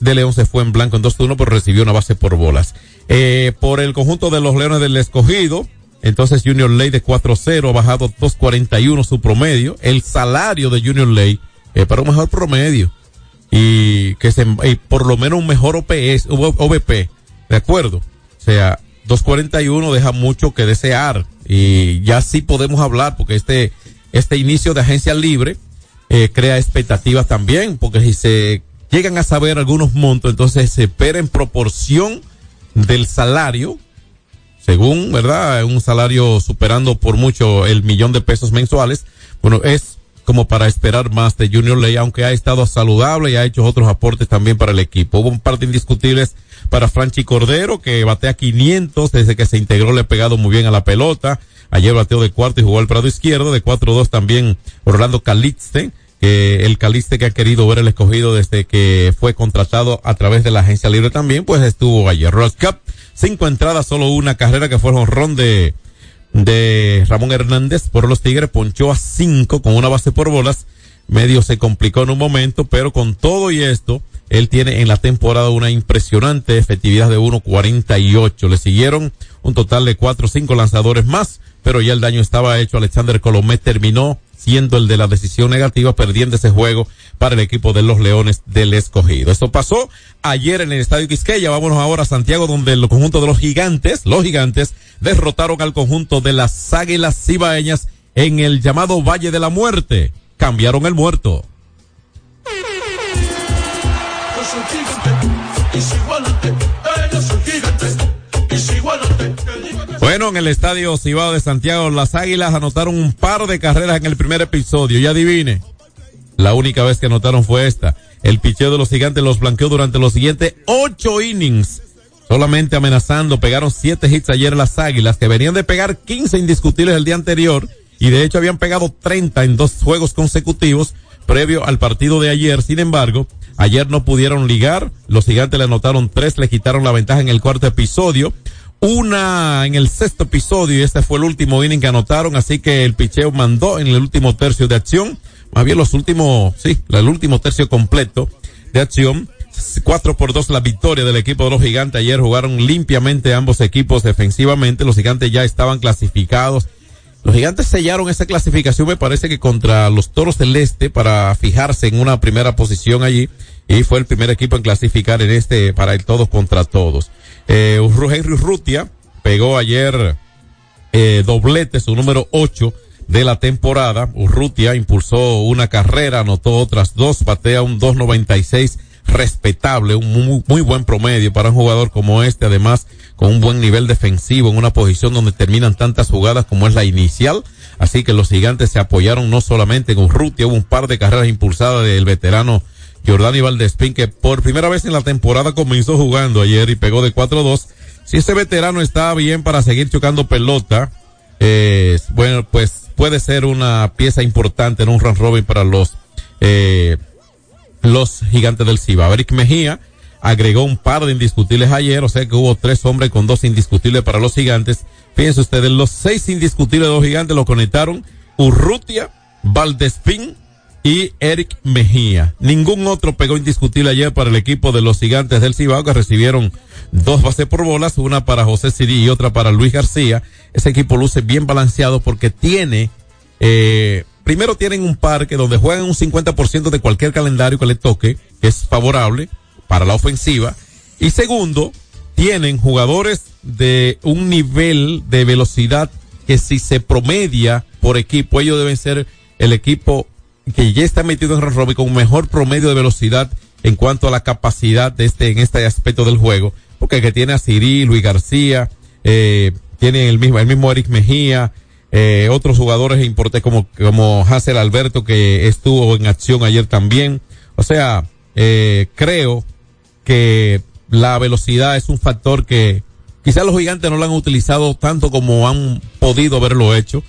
De León se fue en blanco en 2-1, pero recibió una base por bolas. Eh, por el conjunto de los Leones del Escogido, entonces Junior Ley de 4-0 ha bajado 2.41 su promedio. El salario de Junior Ley es para un mejor promedio y que se, y por lo menos un mejor OPS, OVP, ¿de acuerdo? O sea, 241 deja mucho que desear y ya sí podemos hablar porque este, este inicio de agencia libre eh, crea expectativas también porque si se llegan a saber algunos montos, entonces se espera en proporción del salario, según, ¿verdad? Un salario superando por mucho el millón de pesos mensuales. Bueno, es como para esperar más de Junior Ley, aunque ha estado saludable y ha hecho otros aportes también para el equipo. Hubo un par de indiscutibles para Franchi Cordero, que batea 500 desde que se integró, le ha pegado muy bien a la pelota. Ayer bateó de cuarto y jugó al prado izquierdo. De 4-2 también Orlando Calixte, que el Calixte que ha querido ver el escogido desde que fue contratado a través de la agencia libre también, pues estuvo ayer. Ross Cup, cinco entradas, solo una carrera que fue un ron de de Ramón Hernández por los Tigres, ponchó a cinco con una base por bolas, medio se complicó en un momento, pero con todo y esto, él tiene en la temporada una impresionante efectividad de 1.48. Le siguieron un total de cuatro o cinco lanzadores más, pero ya el daño estaba hecho. Alexander Colomé terminó siendo el de la decisión negativa, perdiendo ese juego para el equipo de los Leones del Escogido. Esto pasó ayer en el Estadio Quisqueya. Vámonos ahora a Santiago, donde el conjunto de los gigantes, los gigantes, derrotaron al conjunto de las Águilas Cibaeñas en el llamado Valle de la Muerte. Cambiaron el muerto. Bueno, en el estadio Cibao de Santiago, las Águilas anotaron un par de carreras en el primer episodio. Y adivine, la única vez que anotaron fue esta. El picheo de los gigantes los blanqueó durante los siguientes ocho innings. Solamente amenazando, pegaron siete hits ayer las Águilas, que venían de pegar 15 indiscutibles el día anterior. Y de hecho habían pegado 30 en dos juegos consecutivos previo al partido de ayer. Sin embargo, ayer no pudieron ligar. Los gigantes le anotaron tres, le quitaron la ventaja en el cuarto episodio una en el sexto episodio y este fue el último inning que anotaron, así que el picheo mandó en el último tercio de acción, más bien los últimos, sí, el último tercio completo de acción. Cuatro por dos la victoria del equipo de los gigantes. Ayer jugaron limpiamente ambos equipos defensivamente. Los gigantes ya estaban clasificados. Los gigantes sellaron esa clasificación, me parece que contra los toros del este para fijarse en una primera posición allí. Y fue el primer equipo en clasificar en este para el todos contra todos. Eh, Henry Rutia pegó ayer eh, doblete, su número 8 de la temporada. Urrutia impulsó una carrera, anotó otras dos, batea un 2.96 respetable, un muy, buen promedio para un jugador como este, además con un buen nivel defensivo en una posición donde terminan tantas jugadas como es la inicial. Así que los gigantes se apoyaron no solamente en Urrutia, hubo un par de carreras impulsadas del veterano Jordani Valdespín, que por primera vez en la temporada comenzó jugando ayer y pegó de 4-2. Si ese veterano está bien para seguir chocando pelota, eh, bueno, pues puede ser una pieza importante en un run robin para los, eh, los gigantes del Ciba. Eric Mejía agregó un par de indiscutibles ayer, o sea que hubo tres hombres con dos indiscutibles para los gigantes. Fíjense ustedes, los seis indiscutibles de los gigantes lo conectaron Urrutia, Valdespín, y Eric Mejía. Ningún otro pegó indiscutible ayer para el equipo de los gigantes del Cibao que recibieron dos bases por bolas, una para José Siri y otra para Luis García. Ese equipo luce bien balanceado porque tiene, eh, primero tienen un parque donde juegan un 50% de cualquier calendario que le toque, que es favorable para la ofensiva. Y segundo, tienen jugadores de un nivel de velocidad que si se promedia por equipo, ellos deben ser el equipo que ya está metido en Ron con un mejor promedio de velocidad en cuanto a la capacidad de este, en este aspecto del juego, porque que tiene a Siri, Luis García, eh, tiene el mismo, el mismo Eric Mejía, eh, otros jugadores importantes como, como Hansel Alberto que estuvo en acción ayer también. O sea, eh, creo que la velocidad es un factor que quizás los gigantes no lo han utilizado tanto como han podido haberlo hecho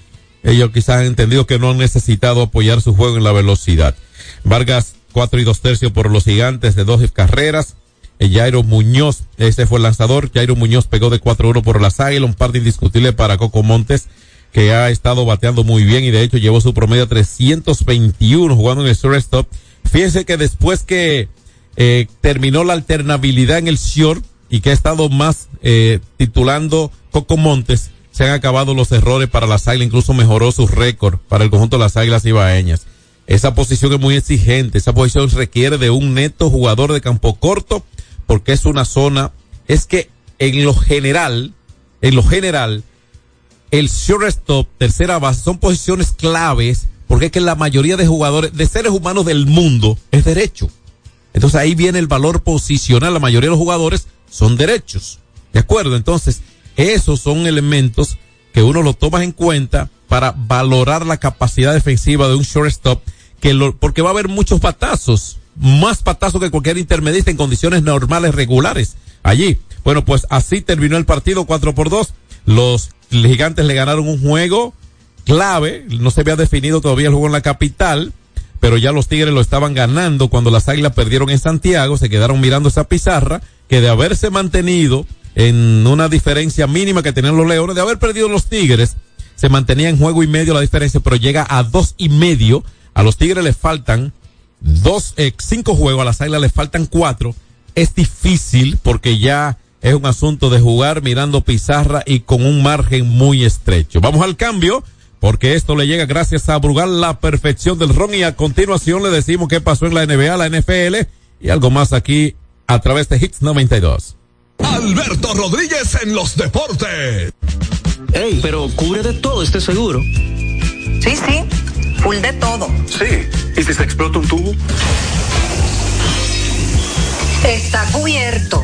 ellos quizás han entendido que no han necesitado apoyar su juego en la velocidad. Vargas, cuatro y dos tercios por los gigantes de dos carreras. Eh, Jairo Muñoz, ese fue el lanzador. Jairo Muñoz pegó de 4-1 por las águilas, un par de indiscutible para Coco Montes, que ha estado bateando muy bien y de hecho llevó su promedio a 321 jugando en el shortstop. Fíjense que después que eh, terminó la alternabilidad en el short y que ha estado más eh, titulando Coco Montes, se han acabado los errores para las águilas, incluso mejoró su récord para el conjunto de las águilas ibaeñas. Esa posición es muy exigente, esa posición requiere de un neto jugador de campo corto, porque es una zona, es que en lo general, en lo general, el shortstop, tercera base, son posiciones claves, porque es que la mayoría de jugadores, de seres humanos del mundo, es derecho. Entonces ahí viene el valor posicional, la mayoría de los jugadores son derechos. ¿De acuerdo? Entonces, esos son elementos que uno lo toma en cuenta para valorar la capacidad defensiva de un shortstop, que lo, porque va a haber muchos patazos, más patazos que cualquier intermedista en condiciones normales, regulares, allí. Bueno, pues así terminó el partido 4 por 2. Los gigantes le ganaron un juego clave, no se había definido todavía el juego en la capital, pero ya los Tigres lo estaban ganando cuando las Águilas perdieron en Santiago, se quedaron mirando esa pizarra, que de haberse mantenido en una diferencia mínima que tenían los Leones, de haber perdido los Tigres, se mantenía en juego y medio la diferencia, pero llega a dos y medio. A los Tigres le faltan dos, eh, cinco juegos, a las Águilas le faltan cuatro. Es difícil porque ya es un asunto de jugar mirando pizarra y con un margen muy estrecho. Vamos al cambio, porque esto le llega gracias a Brugal, la perfección del ron. Y a continuación le decimos qué pasó en la NBA, la NFL y algo más aquí a través de Hits 92. Alberto Rodríguez en los deportes. Ey, pero cubre de todo este seguro. Sí, sí, full de todo. Sí. ¿Y si se explota un tubo? Está cubierto.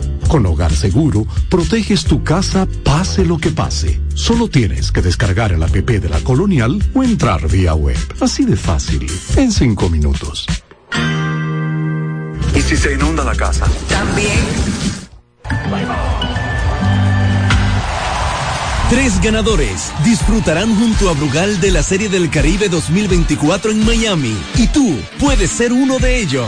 Con Hogar Seguro, proteges tu casa pase lo que pase. Solo tienes que descargar el app de la Colonial o entrar vía web. Así de fácil, en cinco minutos. ¿Y si se inunda la casa? También. Tres ganadores disfrutarán junto a Brugal de la Serie del Caribe 2024 en Miami y tú puedes ser uno de ellos.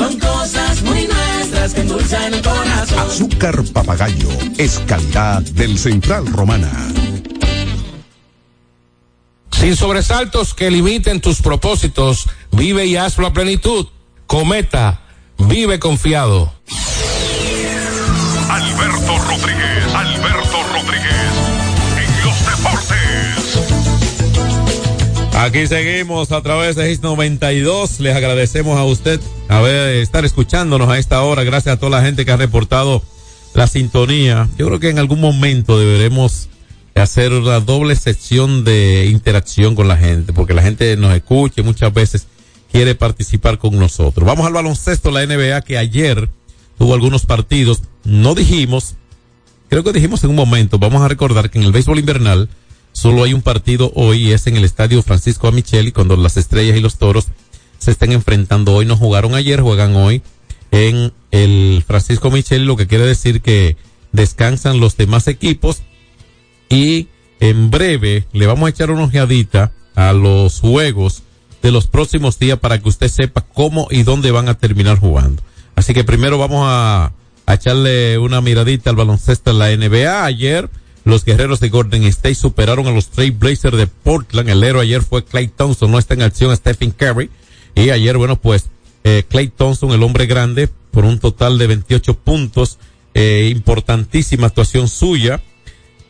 Son cosas muy nuestras que endulzan el corazón. Azúcar papagayo es calidad del Central Romana. Sin sobresaltos que limiten tus propósitos, vive y hazlo a plenitud. Cometa, vive confiado. Alberto Rodríguez, Alberto Rodríguez, Aquí seguimos a través de Hits 92. Les agradecemos a usted a ver, estar escuchándonos a esta hora. Gracias a toda la gente que ha reportado la sintonía. Yo creo que en algún momento deberemos hacer una doble sección de interacción con la gente, porque la gente nos escucha y muchas veces quiere participar con nosotros. Vamos al baloncesto, la NBA, que ayer tuvo algunos partidos. No dijimos, creo que dijimos en un momento, vamos a recordar que en el béisbol invernal solo hay un partido hoy y es en el estadio Francisco Amicheli, cuando las estrellas y los toros se están enfrentando hoy. No jugaron ayer, juegan hoy en el Francisco Michel, lo que quiere decir que descansan los demás equipos y en breve le vamos a echar una ojeadita a los juegos de los próximos días para que usted sepa cómo y dónde van a terminar jugando. Así que primero vamos a, a echarle una miradita al baloncesto en la NBA. Ayer los guerreros de Golden State superaron a los Trail Blazers de Portland. El héroe ayer fue Clay Thompson, no está en acción Stephen Curry. Y ayer, bueno, pues eh, Clay Thompson, el hombre grande, por un total de 28 puntos, eh, importantísima actuación suya.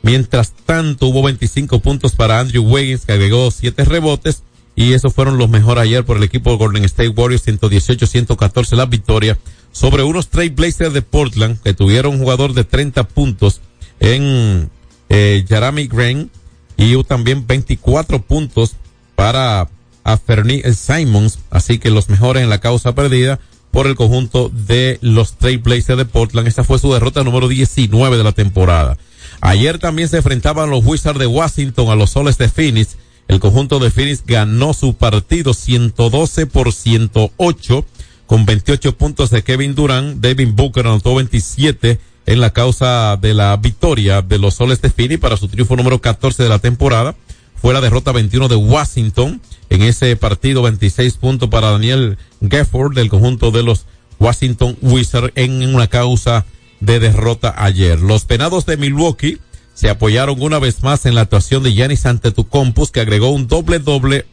Mientras tanto, hubo 25 puntos para Andrew Wiggins, que agregó 7 rebotes. Y esos fueron los mejores ayer por el equipo de Golden State Warriors, 118-114 la victoria sobre unos Trail Blazers de Portland, que tuvieron un jugador de 30 puntos en eh, Jeremy Green. Y también 24 puntos para a Fernie Simons, así que los mejores en la causa perdida por el conjunto de los Trailblazers de Portland. Esta fue su derrota número 19 de la temporada. Ayer también se enfrentaban los Wizards de Washington a los Soles de Phoenix. El conjunto de Phoenix ganó su partido 112 por 108 con 28 puntos de Kevin Durant. David Booker anotó 27 en la causa de la victoria de los Soles de Phoenix para su triunfo número 14 de la temporada. Fue la derrota 21 de Washington en ese partido 26 puntos para Daniel Gafford del conjunto de los Washington Wizards en una causa de derrota ayer. Los penados de Milwaukee se apoyaron una vez más en la actuación de Giannis Antetokounmpo que agregó un doble doble,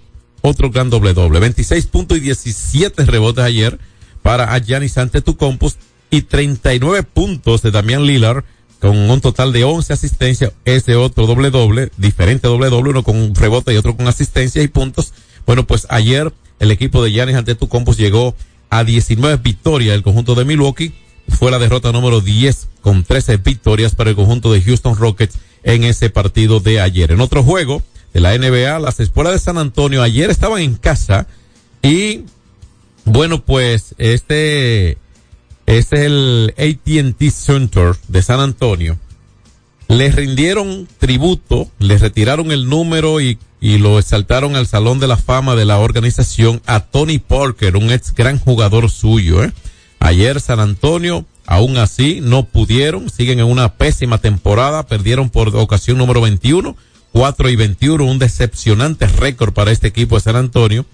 otro gran doble doble, 26 puntos y 17 rebotes ayer para Giannis Antetokounmpo y 39 puntos de Damian Lillard con un total de 11 asistencias, ese otro doble doble, diferente doble doble, uno con un rebote y otro con asistencia y puntos. Bueno, pues ayer el equipo de Giannis Antetokounmpo llegó a 19 victorias el conjunto de Milwaukee. Fue la derrota número 10 con 13 victorias para el conjunto de Houston Rockets en ese partido de ayer. En otro juego de la NBA, las escuelas de San Antonio ayer estaban en casa y bueno, pues este es el AT&T Center de San Antonio. Les rindieron tributo, les retiraron el número y, y lo exaltaron al Salón de la Fama de la organización a Tony Parker, un ex gran jugador suyo. ¿eh? Ayer San Antonio, aún así, no pudieron, siguen en una pésima temporada, perdieron por ocasión número 21, 4 y 21, un decepcionante récord para este equipo de San Antonio.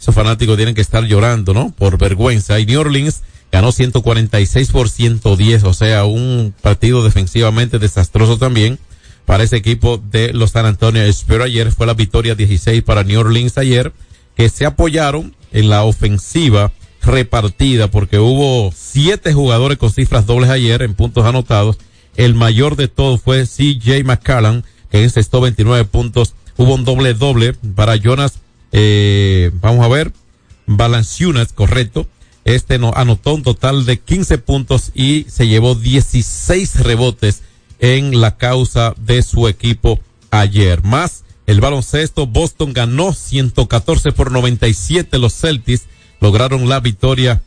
Esos fanáticos tienen que estar llorando, ¿no? Por vergüenza. Y New Orleans ganó 146 por 110, o sea, un partido defensivamente desastroso también para ese equipo de los San Antonio Pero ayer fue la victoria 16 para New Orleans ayer, que se apoyaron en la ofensiva repartida porque hubo siete jugadores con cifras dobles ayer en puntos anotados. El mayor de todos fue CJ McCallum, que encestó 29 puntos. Hubo un doble doble para Jonas, eh, vamos a ver, Balanciunas, correcto. Este no, anotó un total de 15 puntos y se llevó 16 rebotes en la causa de su equipo ayer. Más el baloncesto, Boston ganó 114 por 97 los Celtics lograron la victoria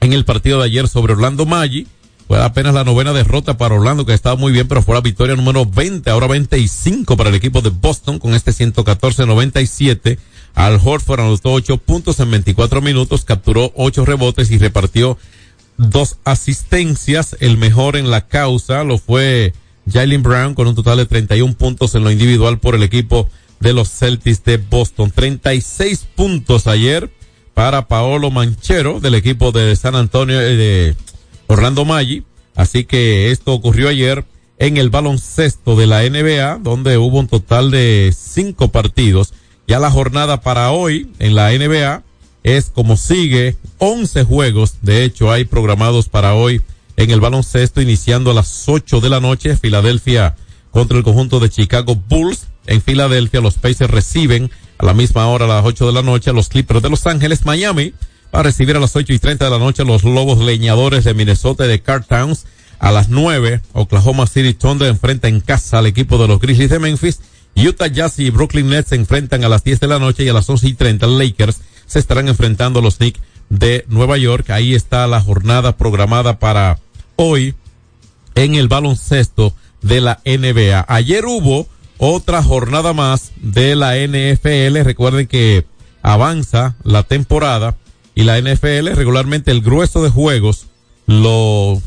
en el partido de ayer sobre Orlando Maggi. Fue apenas la novena derrota para Orlando, que estaba muy bien, pero fue la victoria número 20, ahora 25 para el equipo de Boston con este 114-97. Al Horford anotó 8 puntos en 24 minutos, capturó 8 rebotes y repartió dos asistencias. El mejor en la causa lo fue Jalen Brown con un total de 31 puntos en lo individual por el equipo de los Celtics de Boston. 36 puntos ayer para Paolo Manchero del equipo de San Antonio eh, de Orlando Maggi. Así que esto ocurrió ayer en el baloncesto de la NBA, donde hubo un total de cinco partidos. Ya la jornada para hoy en la NBA es como sigue, 11 juegos, de hecho hay programados para hoy en el baloncesto, iniciando a las 8 de la noche, Filadelfia contra el conjunto de Chicago Bulls. En Filadelfia los Pacers reciben a la misma hora, a las 8 de la noche, a los Clippers de Los Ángeles, Miami, va a recibir a las 8 y 30 de la noche los Lobos Leñadores de Minnesota y de Car Towns. A las 9, Oklahoma City Thunder enfrenta en casa al equipo de los Grizzlies de Memphis. Utah Jazz y Brooklyn Nets se enfrentan a las 10 de la noche y a las 11 y 30 Lakers se estarán enfrentando a los Knicks de Nueva York. Ahí está la jornada programada para hoy en el baloncesto de la NBA. Ayer hubo otra jornada más de la NFL. Recuerden que avanza la temporada y la NFL regularmente el grueso de juegos lo,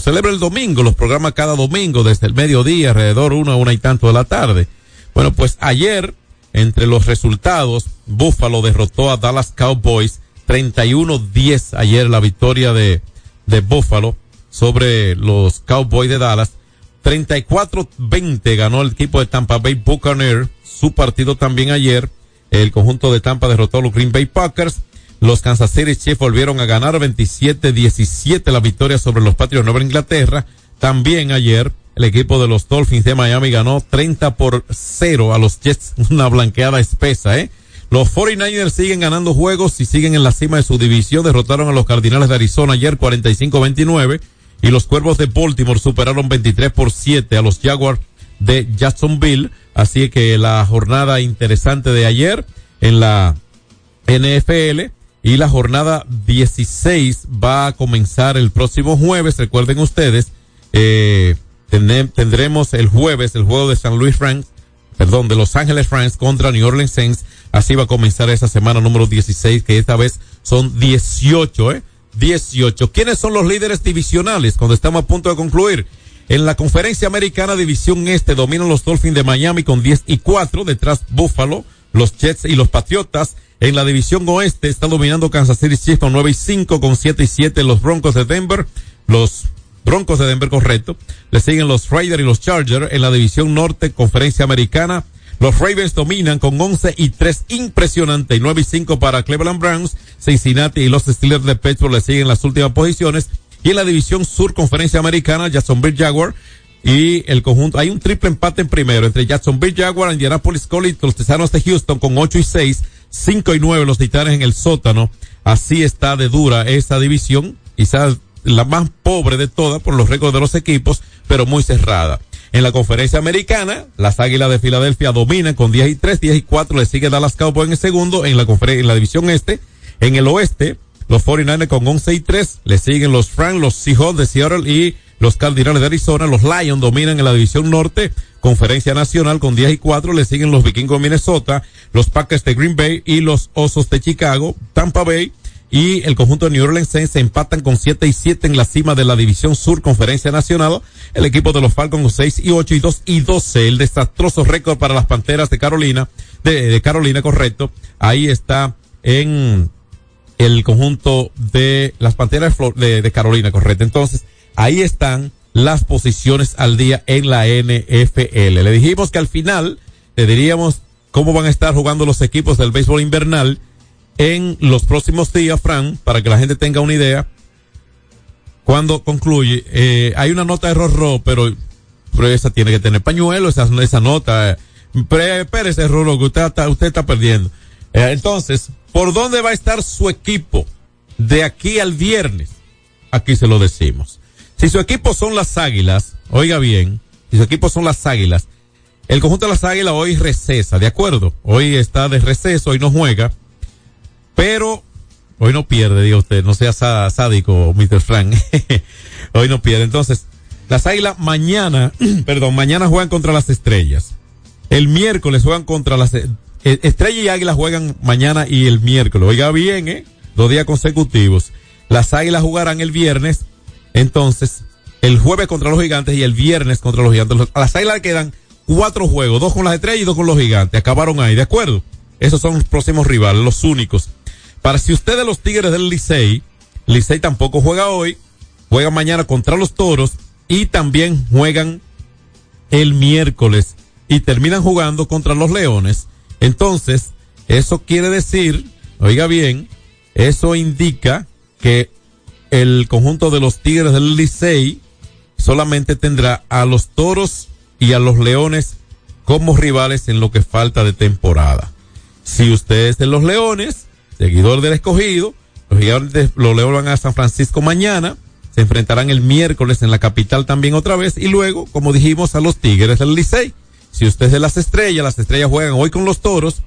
celebra el domingo, los programa cada domingo desde el mediodía, alrededor una, una y tanto de la tarde. Bueno, pues ayer, entre los resultados, Buffalo derrotó a Dallas Cowboys 31-10 ayer la victoria de, de Buffalo sobre los Cowboys de Dallas. 34-20 ganó el equipo de Tampa Bay Buccaneers su partido también ayer. El conjunto de Tampa derrotó a los Green Bay Packers. Los Kansas City Chiefs volvieron a ganar 27-17 la victoria sobre los Patriots de Nueva Inglaterra. También ayer el equipo de los Dolphins de Miami ganó 30 por 0 a los Jets, [laughs] una blanqueada espesa, ¿eh? Los 49ers siguen ganando juegos y siguen en la cima de su división. Derrotaron a los Cardinales de Arizona ayer 45-29 y los Cuervos de Baltimore superaron 23 por 7 a los Jaguars de Jacksonville. Así que la jornada interesante de ayer en la NFL y la jornada 16 va a comenzar el próximo jueves. Recuerden ustedes, eh, tendremos el jueves el juego de San Luis Rams, perdón, de Los Ángeles Rams contra New Orleans Saints. Así va a comenzar esa semana número 16, que esta vez son 18, ¿eh? 18. ¿Quiénes son los líderes divisionales cuando estamos a punto de concluir? En la conferencia americana división este dominan los Dolphins de Miami con 10 y 4, detrás Buffalo, los Jets y los Patriotas. En la división oeste está dominando Kansas City Chiefs con 9 y 5, con 7 y 7 los Broncos de Denver, los Broncos de Denver correcto. Le siguen los Raiders y los Chargers. En la división norte, conferencia americana, los Ravens dominan con 11 y 3, impresionante, y 9 y 5 para Cleveland Browns, Cincinnati y los Steelers de Pittsburgh le siguen las últimas posiciones. Y en la división sur, conferencia americana, Jacksonville Jaguar y el conjunto, hay un triple empate en primero entre Jacksonville Jaguar, Indianapolis Colts, los Tejanos de Houston con 8 y 6, 5 y 9 los Titanes en el sótano. Así está de dura esa división, quizás la más pobre de todas por los récords de los equipos, pero muy cerrada. En la conferencia americana, las Águilas de Filadelfia dominan con 10 y 3, 10 y 4 le sigue Dallas Cowboys en el segundo, en la conferencia, en la división este, en el oeste, los 49ers con 11 y 3, le siguen los Frank, los Seahawks de Seattle y los Cardinals de Arizona, los Lions dominan en la división norte, conferencia nacional con 10 y 4, le siguen los Vikingos de Minnesota, los Packers de Green Bay y los Osos de Chicago, Tampa Bay y el conjunto de New Orleans se empatan con 7 y 7 en la cima de la división sur conferencia nacional, el equipo de los Falcons con 6 y 8 y 2 y 12, el desastroso récord para las Panteras de Carolina, de, de Carolina, correcto, ahí está en el conjunto de las Panteras de, de Carolina, correcto. Entonces, ahí están las posiciones al día en la NFL. Le dijimos que al final le diríamos cómo van a estar jugando los equipos del béisbol invernal en los próximos días, Fran, para que la gente tenga una idea. Cuando concluye, eh, hay una nota de Rorro, pero, pero esa tiene que tener pañuelo, esa, esa nota. Eh, espérese, Rorro, que usted está, usted está perdiendo. Eh, entonces, ¿por dónde va a estar su equipo de aquí al viernes? Aquí se lo decimos. Si su equipo son las águilas, oiga bien, si su equipo son las águilas, el conjunto de las águilas hoy recesa, ¿de acuerdo? Hoy está de receso, hoy no juega, pero hoy no pierde, diga usted, no sea sádico, Mr. Frank. [laughs] hoy no pierde. Entonces, las águilas mañana, [clears throat] perdón, mañana juegan contra las estrellas. El miércoles juegan contra las eh, estrellas y águilas juegan mañana y el miércoles. Oiga bien, ¿eh? Dos días consecutivos. Las águilas jugarán el viernes entonces, el jueves contra los gigantes y el viernes contra los gigantes. Las águilas quedan cuatro juegos, dos con las estrellas y dos con los gigantes. Acabaron ahí, ¿de acuerdo? Esos son los próximos rivales, los únicos. Para si usted de los Tigres del Licey, Licey tampoco juega hoy, juega mañana contra los Toros y también juegan el miércoles y terminan jugando contra los Leones. Entonces, eso quiere decir, oiga bien, eso indica que el conjunto de los Tigres del Licey solamente tendrá a los Toros y a los Leones como rivales en lo que falta de temporada. Si usted es de los Leones, seguidor del escogido, los gigantes, los Leones van a San Francisco mañana, se enfrentarán el miércoles en la capital también otra vez y luego, como dijimos, a los Tigres del Licey. Si usted es de las estrellas, las estrellas juegan hoy con los toros,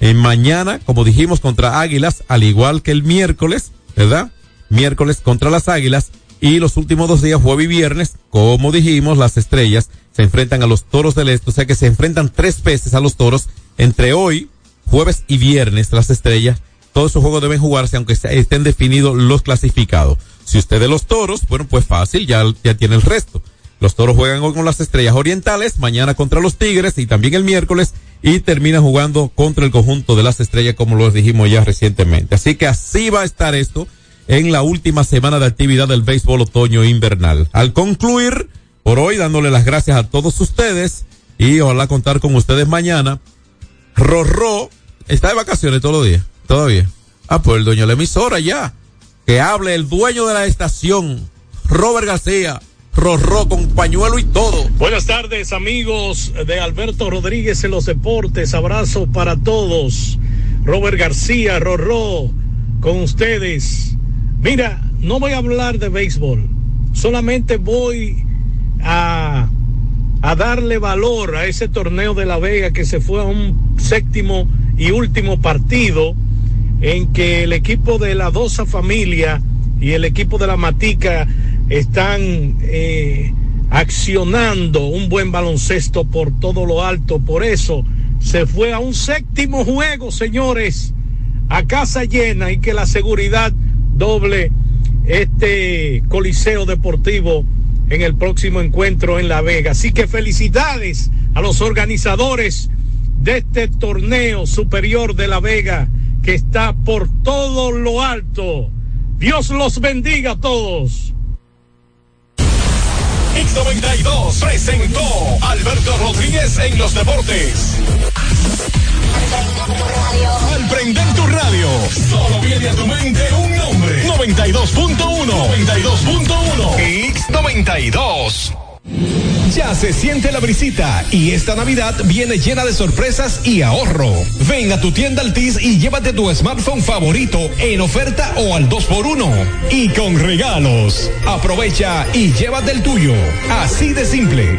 en mañana, como dijimos, contra Águilas, al igual que el miércoles, ¿verdad? miércoles contra las Águilas y los últimos dos días, jueves y viernes, como dijimos, las estrellas se enfrentan a los toros del este, o sea que se enfrentan tres veces a los toros entre hoy, jueves y viernes, las estrellas. Todos esos juegos deben jugarse aunque estén definidos los clasificados. Si usted de los toros, bueno, pues fácil, ya, ya tiene el resto. Los toros juegan hoy con las estrellas orientales, mañana contra los tigres y también el miércoles y terminan jugando contra el conjunto de las estrellas como lo dijimos ya recientemente. Así que así va a estar esto en la última semana de actividad del béisbol otoño invernal. Al concluir, por hoy dándole las gracias a todos ustedes y ojalá contar con ustedes mañana. Rorró está de vacaciones todos los días, todavía. Ah, pues el dueño de la emisora ya. Que hable el dueño de la estación, Robert García. Rorró con pañuelo y todo. Buenas tardes amigos de Alberto Rodríguez en los deportes. Abrazo para todos. Robert García, Rorró, con ustedes. Mira, no voy a hablar de béisbol, solamente voy a, a, darle valor a ese torneo de La Vega que se fue a un séptimo y último partido en que el equipo de la Dosa Familia y el equipo de la Matica están eh, accionando un buen baloncesto por todo lo alto. Por eso se fue a un séptimo juego, señores, a casa llena y que la seguridad doble este Coliseo Deportivo en el próximo encuentro en La Vega. Así que felicidades a los organizadores de este torneo superior de La Vega que está por todo lo alto. Dios los bendiga a todos. X92 presentó Alberto Rodríguez en los deportes. Al prender tu radio, solo viene a tu mente un nombre. 92.1. 92.1. X92. Ya se siente la brisita y esta Navidad viene llena de sorpresas y ahorro. Ven a tu tienda Altis y llévate tu smartphone favorito en oferta o al 2x1 y con regalos. Aprovecha y llévate el tuyo. Así de simple.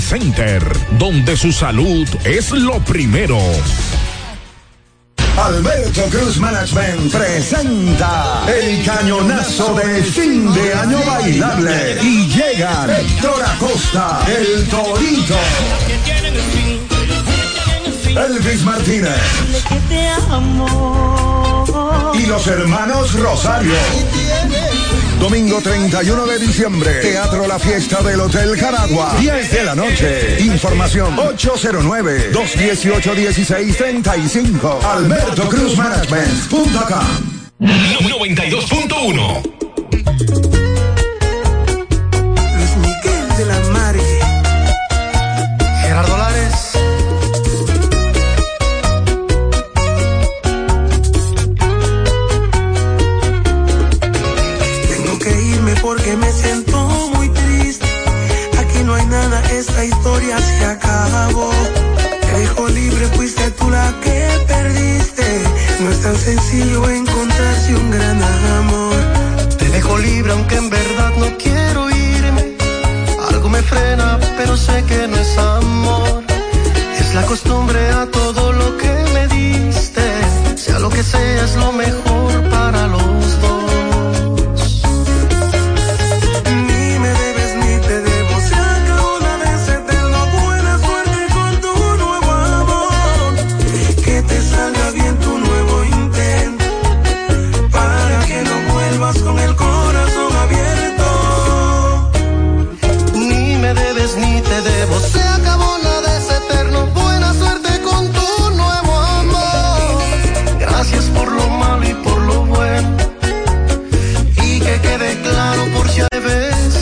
Center donde su salud es lo primero. Alberto Cruz Management presenta el cañonazo de fin de año bailable y llegan Héctor Acosta, el Torito, Elvis Martínez y los hermanos Rosario. Domingo 31 de diciembre, Teatro La Fiesta del Hotel Jaragua, 10 de la noche. Información 809-218-1635. Alberto Cruz Management.com 92.1 sencillo encontrarse un gran amor. Te dejo libre aunque en verdad no quiero irme. Algo me frena, pero sé que no es amor. Es la costumbre a todo lo que me diste. Sea lo que sea, es lo mejor